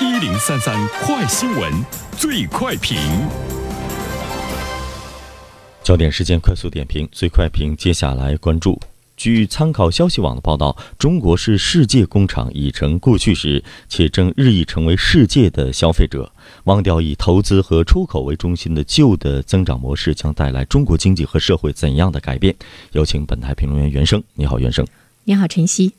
一零三三快新闻，最快评。焦点时间快速点评，最快评。接下来关注，据参考消息网的报道，中国是世界工厂已成过去时，且正日益成为世界的消费者。忘掉以投资和出口为中心的旧的增长模式，将带来中国经济和社会怎样的改变？有请本台评论员袁生。你好，袁生。你好，晨曦。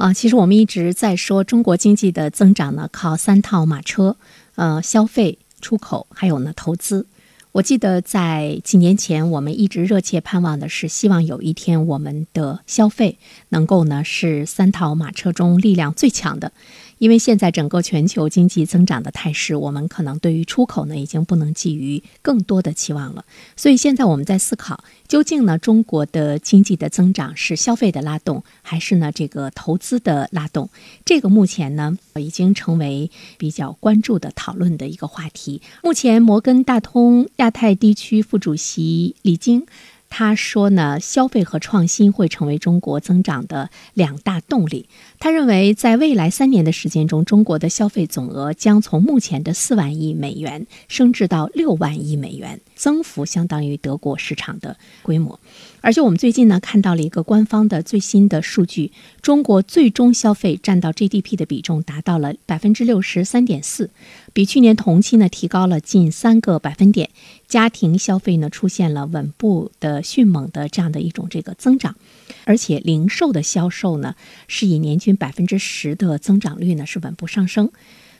啊，其实我们一直在说中国经济的增长呢，靠三套马车，呃，消费、出口，还有呢投资。我记得在几年前，我们一直热切盼望的是，希望有一天我们的消费能够呢是三套马车中力量最强的。因为现在整个全球经济增长的态势，我们可能对于出口呢已经不能寄予更多的期望了。所以现在我们在思考，究竟呢中国的经济的增长是消费的拉动，还是呢这个投资的拉动？这个目前呢已经成为比较关注的讨论的一个话题。目前摩根大通亚太地区副主席李晶。他说呢，消费和创新会成为中国增长的两大动力。他认为，在未来三年的时间中，中国的消费总额将从目前的四万亿美元升至到六万亿美元，增幅相当于德国市场的规模。而且我们最近呢看到了一个官方的最新的数据，中国最终消费占到 GDP 的比重达到了百分之六十三点四，比去年同期呢提高了近三个百分点。家庭消费呢出现了稳步的迅猛的这样的一种这个增长，而且零售的销售呢是以年均百分之十的增长率呢是稳步上升。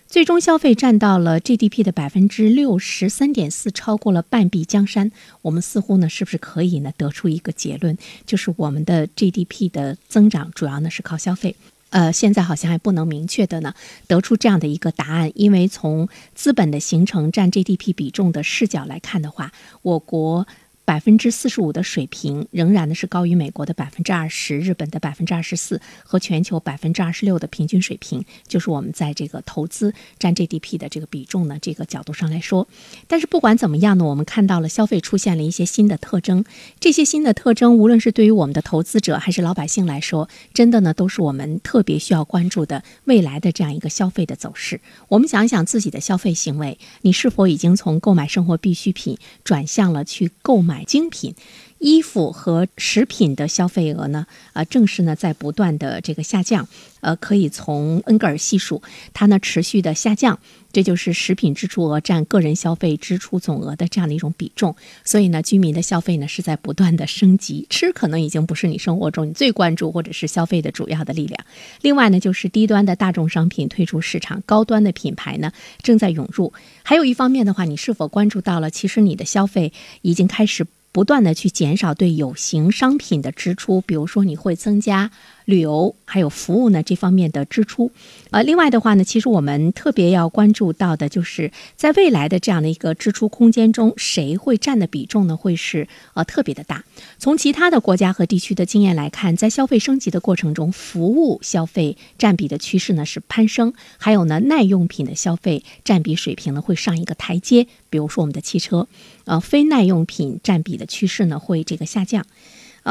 最终消费占到了 GDP 的百分之六十三点四，超过了半壁江山。我们似乎呢，是不是可以呢得出一个结论，就是我们的 GDP 的增长主要呢是靠消费？呃，现在好像还不能明确的呢得出这样的一个答案，因为从资本的形成占 GDP 比重的视角来看的话，我国。百分之四十五的水平仍然呢是高于美国的百分之二十、日本的百分之二十四和全球百分之二十六的平均水平，就是我们在这个投资占 GDP 的这个比重呢这个角度上来说。但是不管怎么样呢，我们看到了消费出现了一些新的特征，这些新的特征无论是对于我们的投资者还是老百姓来说，真的呢都是我们特别需要关注的未来的这样一个消费的走势。我们想一想自己的消费行为，你是否已经从购买生活必需品转向了去购买？精品。衣服和食品的消费额呢？呃，正是呢在不断的这个下降。呃，可以从恩格尔系数，它呢持续的下降，这就是食品支出额占个人消费支出总额的这样的一种比重。所以呢，居民的消费呢是在不断的升级。吃可能已经不是你生活中你最关注或者是消费的主要的力量。另外呢，就是低端的大众商品退出市场，高端的品牌呢正在涌入。还有一方面的话，你是否关注到了？其实你的消费已经开始。不断的去减少对有形商品的支出，比如说你会增加旅游还有服务呢这方面的支出。呃，另外的话呢，其实我们特别要关注到的就是在未来的这样的一个支出空间中，谁会占的比重呢？会是呃特别的大。从其他的国家和地区的经验来看，在消费升级的过程中，服务消费占比的趋势呢是攀升，还有呢耐用品的消费占比水平呢会上一个台阶。比如说我们的汽车，呃，非耐用品占比的趋势呢会这个下降。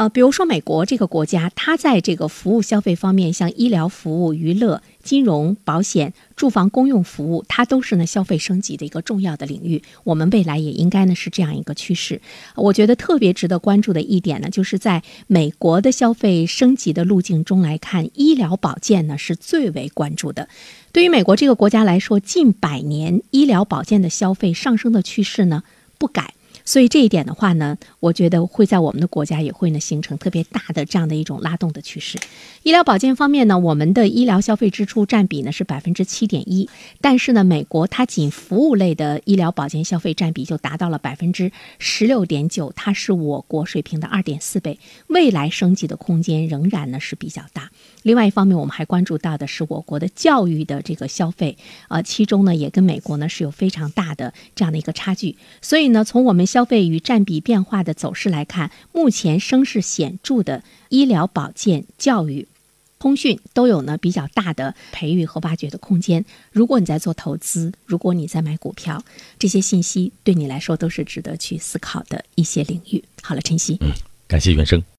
呃，比如说美国这个国家，它在这个服务消费方面，像医疗服务、娱乐、金融、保险、住房公用服务，它都是呢消费升级的一个重要的领域。我们未来也应该呢是这样一个趋势。我觉得特别值得关注的一点呢，就是在美国的消费升级的路径中来看，医疗保健呢是最为关注的。对于美国这个国家来说，近百年医疗保健的消费上升的趋势呢不改。所以这一点的话呢，我觉得会在我们的国家也会呢形成特别大的这样的一种拉动的趋势。医疗保健方面呢，我们的医疗消费支出占比呢是百分之七点一，但是呢，美国它仅服务类的医疗保健消费占比就达到了百分之十六点九，它是我国水平的二点四倍，未来升级的空间仍然呢是比较大。另外一方面，我们还关注到的是我国的教育的这个消费，呃，其中呢也跟美国呢是有非常大的这样的一个差距。所以呢，从我们消消费与占比变化的走势来看，目前声势显著的医疗保健、教育、通讯都有呢比较大的培育和挖掘的空间。如果你在做投资，如果你在买股票，这些信息对你来说都是值得去思考的一些领域。好了，晨曦，嗯，感谢袁生。